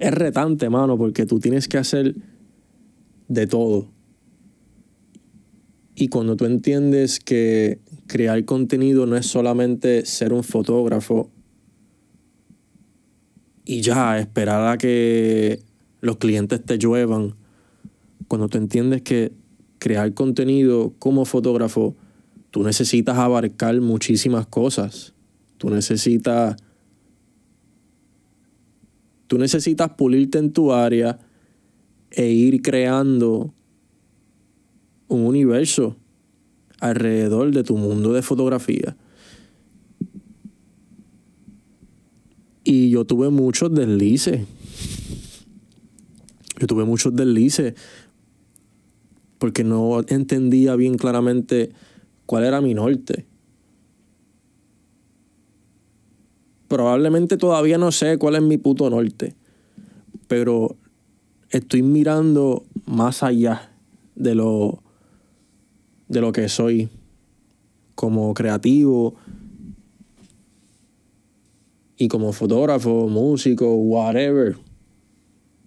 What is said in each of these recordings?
es retante, mano, porque tú tienes que hacer de todo. Y cuando tú entiendes que crear contenido no es solamente ser un fotógrafo y ya esperar a que los clientes te lluevan, cuando tú entiendes que crear contenido como fotógrafo, tú necesitas abarcar muchísimas cosas. Tú necesitas tú necesitas pulirte en tu área e ir creando un universo alrededor de tu mundo de fotografía. Y yo tuve muchos deslices. Yo tuve muchos deslices porque no entendía bien claramente cuál era mi norte. Probablemente todavía no sé cuál es mi puto norte, pero estoy mirando más allá de lo de lo que soy como creativo y como fotógrafo, músico, whatever.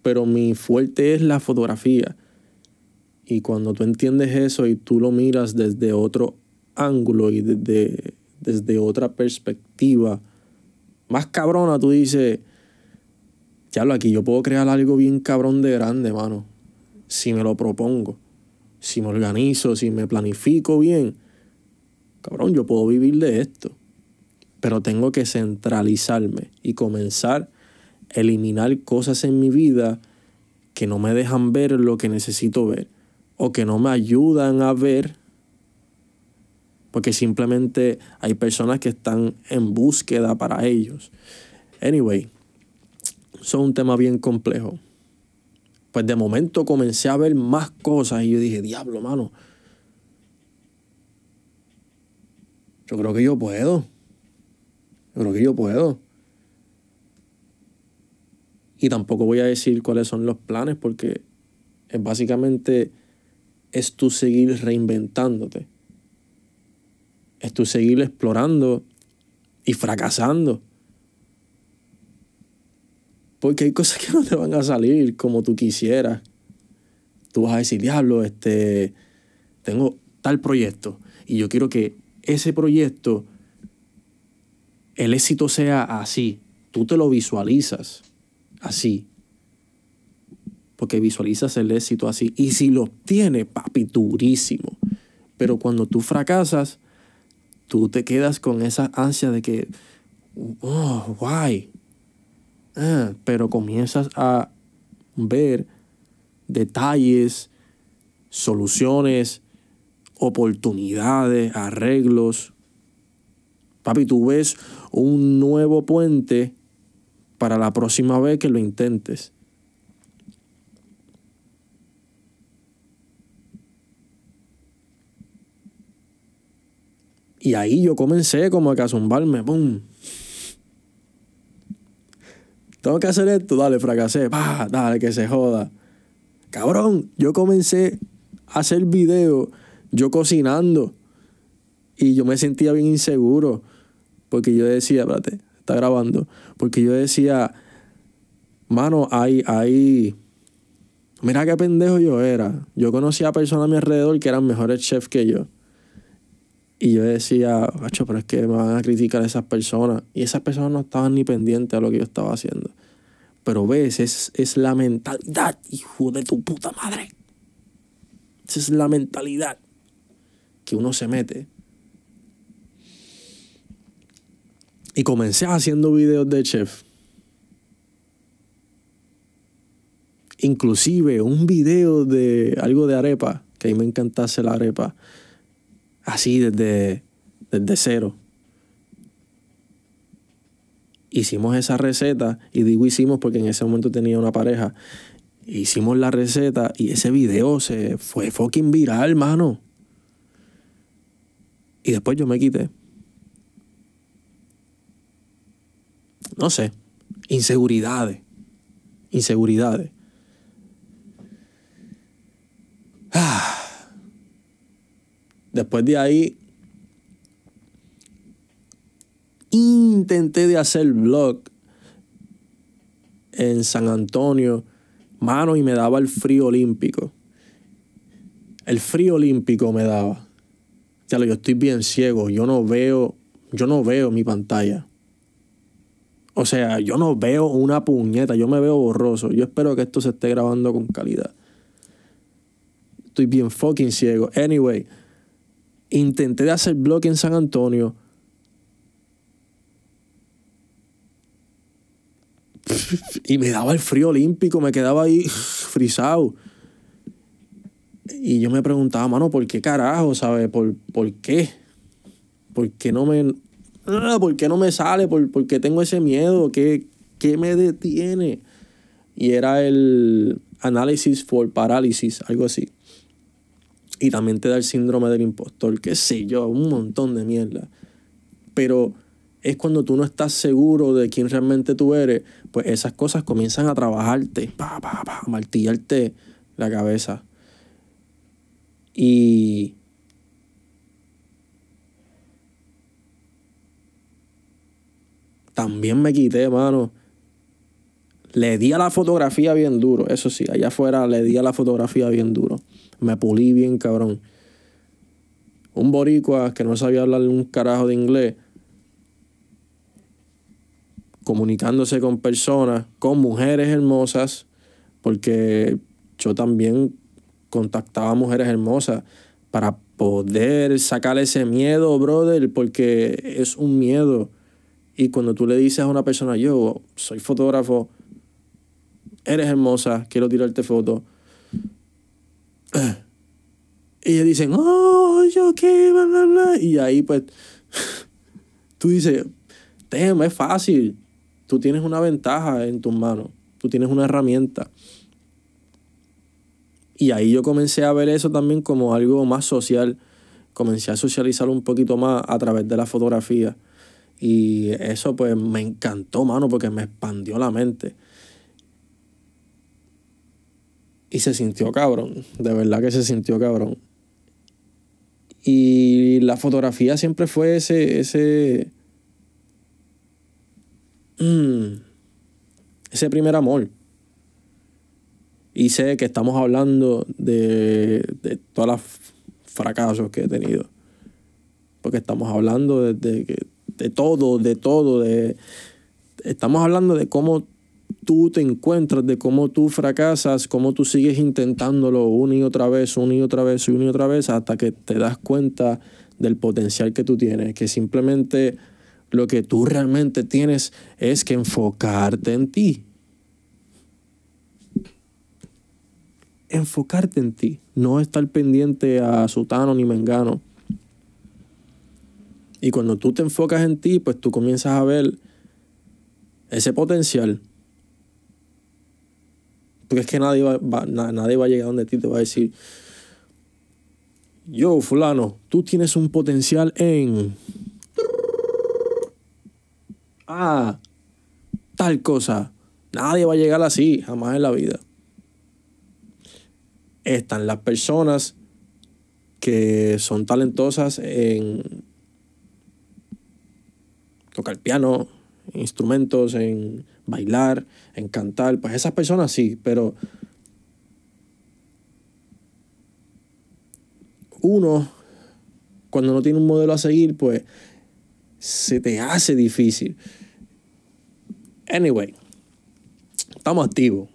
Pero mi fuerte es la fotografía. Y cuando tú entiendes eso y tú lo miras desde otro ángulo y desde, desde otra perspectiva más cabrona, tú dices, ya lo aquí yo puedo crear algo bien cabrón de grande, mano. Si me lo propongo si me organizo, si me planifico bien, cabrón, yo puedo vivir de esto. Pero tengo que centralizarme y comenzar a eliminar cosas en mi vida que no me dejan ver lo que necesito ver o que no me ayudan a ver porque simplemente hay personas que están en búsqueda para ellos. Anyway, es un tema bien complejo pues de momento comencé a ver más cosas y yo dije, diablo, mano. Yo creo que yo puedo. Yo creo que yo puedo. Y tampoco voy a decir cuáles son los planes porque es básicamente es tú seguir reinventándote. Es tú seguir explorando y fracasando. Porque hay cosas que no te van a salir como tú quisieras. Tú vas a decir, diablo, este, tengo tal proyecto y yo quiero que ese proyecto, el éxito sea así. Tú te lo visualizas así. Porque visualizas el éxito así. Y si lo obtienes, papi, durísimo. Pero cuando tú fracasas, tú te quedas con esa ansia de que, oh, why? Ah, pero comienzas a ver detalles, soluciones, oportunidades, arreglos. Papi, tú ves un nuevo puente para la próxima vez que lo intentes. Y ahí yo comencé como a zumbarme, ¡pum! Tengo que hacer esto, dale, fracasé, bah, dale, que se joda. Cabrón, yo comencé a hacer video, yo cocinando. Y yo me sentía bien inseguro. Porque yo decía, espérate, está grabando. Porque yo decía, mano, hay, hay. Mira qué pendejo yo era. Yo conocía a personas a mi alrededor que eran mejores chefs que yo. Y yo decía, macho, pero es que me van a criticar a esas personas. Y esas personas no estaban ni pendientes a lo que yo estaba haciendo. Pero ves, es, es la mentalidad, hijo de tu puta madre. Esa es la mentalidad que uno se mete. Y comencé haciendo videos de chef. Inclusive un video de algo de arepa, que a mí me encantase la arepa así desde, desde cero. Hicimos esa receta, y digo hicimos porque en ese momento tenía una pareja. Hicimos la receta y ese video se fue fucking viral, hermano. Y después yo me quité. No sé. Inseguridades. Inseguridades. Ah. Después de ahí, intenté de hacer vlog en San Antonio, mano, y me daba el frío olímpico. El frío olímpico me daba. Ya lo, yo estoy bien ciego, yo no veo, yo no veo mi pantalla. O sea, yo no veo una puñeta, yo me veo borroso. Yo espero que esto se esté grabando con calidad. Estoy bien fucking ciego. Anyway, intenté hacer blog en San Antonio. Y me daba el frío olímpico, me quedaba ahí frisado. Y yo me preguntaba, mano, ¿por qué carajo, sabes? ¿Por, ¿Por qué? ¿Por qué no me, ¿por qué no me sale? ¿Por, qué tengo ese miedo? ¿Qué, ¿Qué me detiene? Y era el análisis for parálisis, algo así. Y también te da el síndrome del impostor, qué sé yo, un montón de mierda. Pero es cuando tú no estás seguro de quién realmente tú eres, pues esas cosas comienzan a trabajarte, pa, pa, pa, a martillarte la cabeza. Y también me quité, mano. Le di a la fotografía bien duro, eso sí, allá afuera le di a la fotografía bien duro. Me pulí bien, cabrón. Un boricua que no sabía hablar un carajo de inglés, comunicándose con personas, con mujeres hermosas, porque yo también contactaba a mujeres hermosas para poder sacar ese miedo, brother, porque es un miedo. Y cuando tú le dices a una persona, yo soy fotógrafo, eres hermosa, quiero tirarte foto. Y ellos dicen, oh, yo qué, bla, bla, bla. Y ahí pues tú dices, tema, es fácil. Tú tienes una ventaja en tus manos. Tú tienes una herramienta. Y ahí yo comencé a ver eso también como algo más social. Comencé a socializar un poquito más a través de la fotografía. Y eso pues me encantó, mano, porque me expandió la mente. Y se sintió cabrón, de verdad que se sintió cabrón. Y la fotografía siempre fue ese, ese, mm, ese primer amor. Y sé que estamos hablando de, de todos los fracasos que he tenido. Porque estamos hablando de, de, todo, de todo. De, estamos hablando de cómo tú te encuentras, de cómo tú fracasas, cómo tú sigues intentándolo una y otra vez, una y otra vez, una y otra vez, hasta que te das cuenta del potencial que tú tienes, que simplemente lo que tú realmente tienes es que enfocarte en ti. enfocarte en ti, no estar pendiente a Sutano ni Mengano. Y cuando tú te enfocas en ti, pues tú comienzas a ver ese potencial. Porque es que nadie va, nadie va a llegar donde ti te va a decir, yo, fulano, tú tienes un potencial en... Ah, tal cosa. Nadie va a llegar así, jamás en la vida están las personas que son talentosas en tocar piano, instrumentos, en bailar, en cantar. Pues esas personas sí, pero uno, cuando no tiene un modelo a seguir, pues se te hace difícil. Anyway, estamos activos.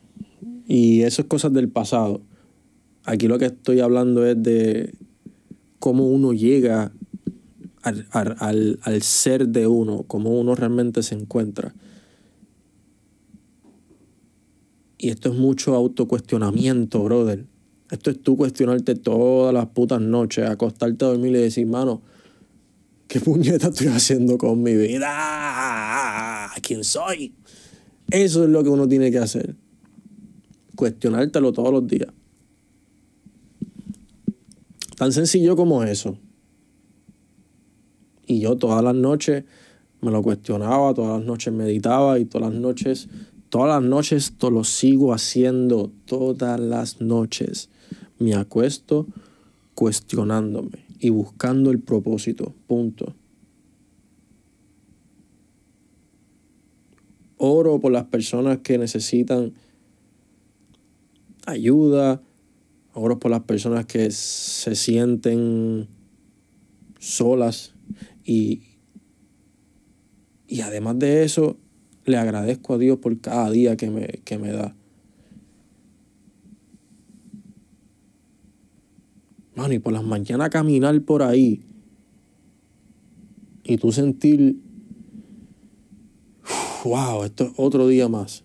Y eso es cosas del pasado. Aquí lo que estoy hablando es de cómo uno llega al, ser de uno, cómo uno realmente se encuentra. Y esto es mucho autocuestionamiento, brother. Esto es tú cuestionarte todas las putas noches, acostarte a dormir y decir, mano, ¿qué puñeta estoy haciendo con mi vida? ¿Quién soy? Eso es lo que uno tiene que hacer. Cuestionártelo todos los días. Tan sencillo como eso. Y yo todas las noches me lo cuestionaba, todas las noches meditaba y todas las noches, todas las noches lo sigo haciendo, todas las noches. Me acuesto cuestionándome y buscando el propósito, punto. oro por las personas que necesitan ayuda, oro por las personas que se sienten solas y, y además de eso, le agradezco a Dios por cada día que me, que me da. Mano, y por las mañanas caminar por ahí y tú sentir, wow, esto es otro día más.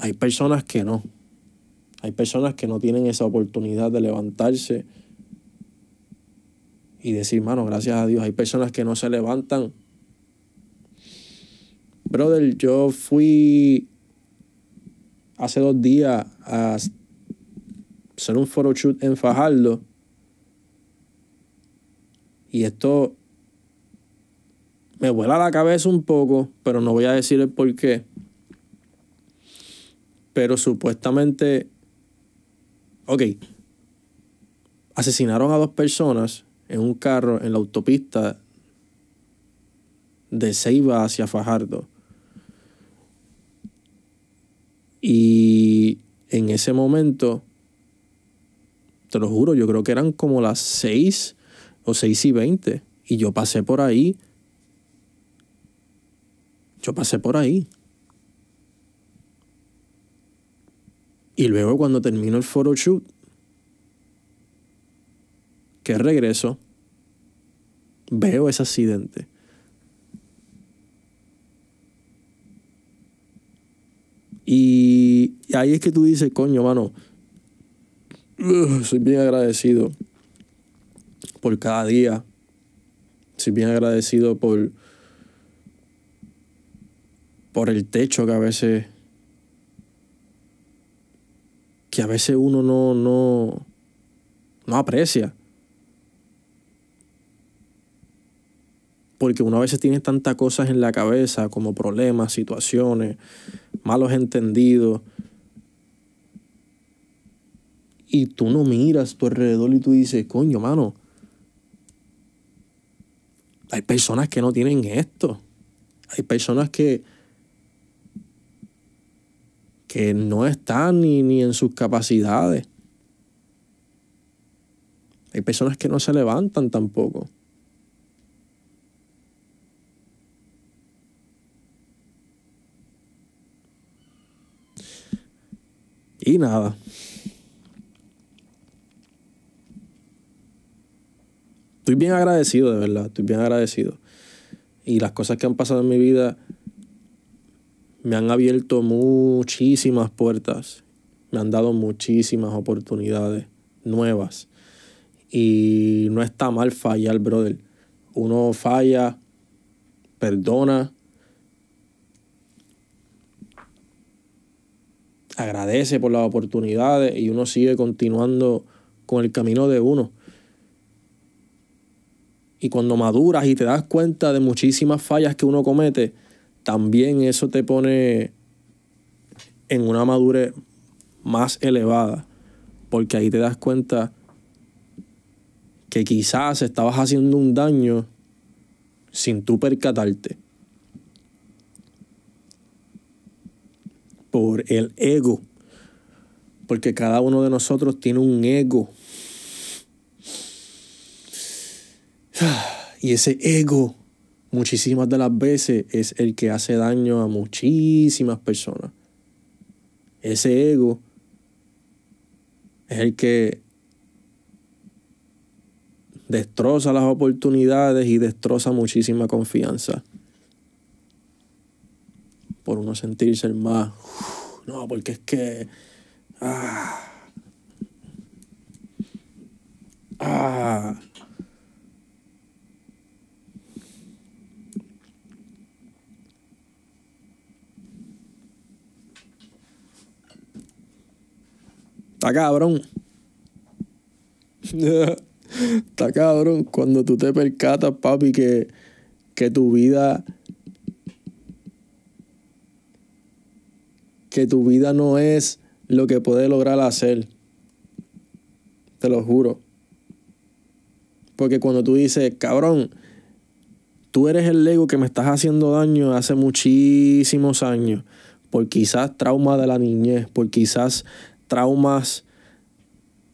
Hay personas que no. Hay personas que no tienen esa oportunidad de levantarse y decir, mano, gracias a Dios. Hay personas que no se levantan. Brother, yo fui hace dos días a hacer un photoshoot en Fajardo y esto me vuela la cabeza un poco, pero no voy a decir el por qué. Pero supuestamente, ok, asesinaron a dos personas en un carro en la autopista de Ceiba hacia Fajardo. Y en ese momento, te lo juro, yo creo que eran como las seis o 6 y 20. Y yo pasé por ahí. Yo pasé por ahí. Y luego cuando termino el photoshoot, que regreso, veo ese accidente. Y ahí es que tú dices, coño, mano, soy bien agradecido por cada día. Soy bien agradecido por, por el techo que a veces que a veces uno no, no, no aprecia. Porque uno a veces tiene tantas cosas en la cabeza como problemas, situaciones, malos entendidos. Y tú no miras tu alrededor y tú dices, coño, mano, hay personas que no tienen esto. Hay personas que, que no están ni, ni en sus capacidades. Hay personas que no se levantan tampoco. Y nada. estoy bien agradecido, de verdad, estoy bien agradecido. Y las cosas que han pasado en mi vida me han abierto muchísimas puertas, me han dado muchísimas oportunidades nuevas. Y no está mal fallar, brother. Uno falla, perdona, agradece por las oportunidades y uno sigue continuando con el camino de uno. Y cuando maduras y te das cuenta de muchísimas fallas que uno comete, también eso te pone en una madurez más elevada. Porque ahí te das cuenta que quizás estabas haciendo un daño sin tú percatarte. Por el ego. Porque cada uno de nosotros tiene un ego Y ese ego, muchísimas de las veces, es el que hace daño a muchísimas personas. Ese ego es el que destroza las oportunidades y destroza muchísima confianza. Por uno sentirse el más. No, porque es que. Ah, ah, Está cabrón. Está cabrón cuando tú te percatas, papi, que, que tu vida. Que tu vida no es lo que puedes lograr hacer. Te lo juro. Porque cuando tú dices, cabrón, tú eres el ego que me estás haciendo daño hace muchísimos años, por quizás trauma de la niñez, por quizás traumas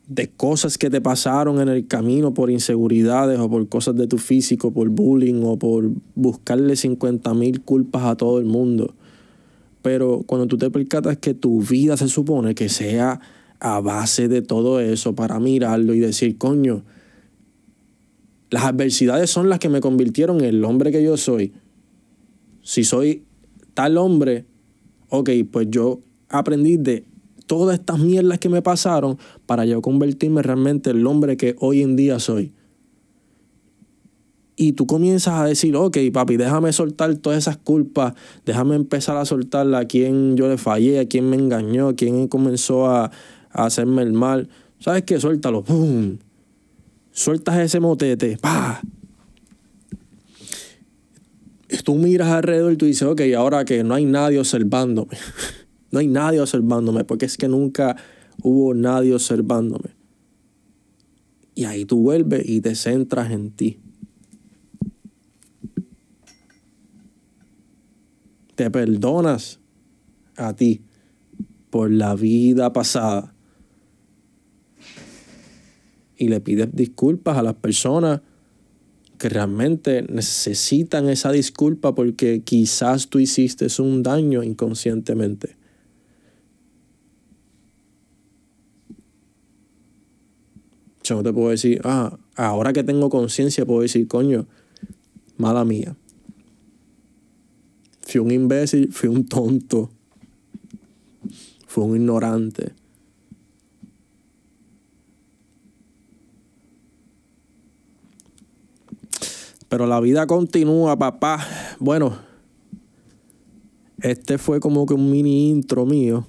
de cosas que te pasaron en el camino por inseguridades o por cosas de tu físico, por bullying o por buscarle 50 mil culpas a todo el mundo. Pero cuando tú te percatas que tu vida se supone que sea a base de todo eso para mirarlo y decir, coño, las adversidades son las que me convirtieron en el hombre que yo soy. Si soy tal hombre, ok, pues yo aprendí de todas estas mierdas que me pasaron para yo convertirme realmente en el hombre que hoy en día soy. Y tú comienzas a decir, ok, papi, déjame soltar todas esas culpas, déjame empezar a soltar a quien yo le fallé, a quien me engañó, a quien comenzó a, a hacerme el mal. ¿Sabes qué? Suéltalo. ¡Pum! Sueltas ese motete. ¡Pah! Tú miras alrededor y tú dices, ok, ahora que no hay nadie observándome. No hay nadie observándome, porque es que nunca hubo nadie observándome. Y ahí tú vuelves y te centras en ti. Te perdonas a ti por la vida pasada. Y le pides disculpas a las personas que realmente necesitan esa disculpa porque quizás tú hiciste un daño inconscientemente. Yo no te puedo decir, ah, ahora que tengo conciencia puedo decir, coño, mala mía. Fui un imbécil, fui un tonto, fui un ignorante. Pero la vida continúa, papá. Bueno, este fue como que un mini intro mío.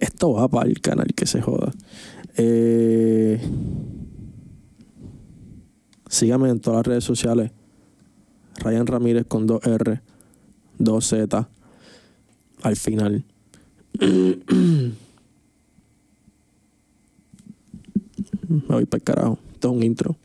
Esto va para el canal que se joda. Eh, sígame en todas las redes sociales. Ryan Ramírez con 2R, 2Z al final. Me voy para el carajo. Esto es un intro.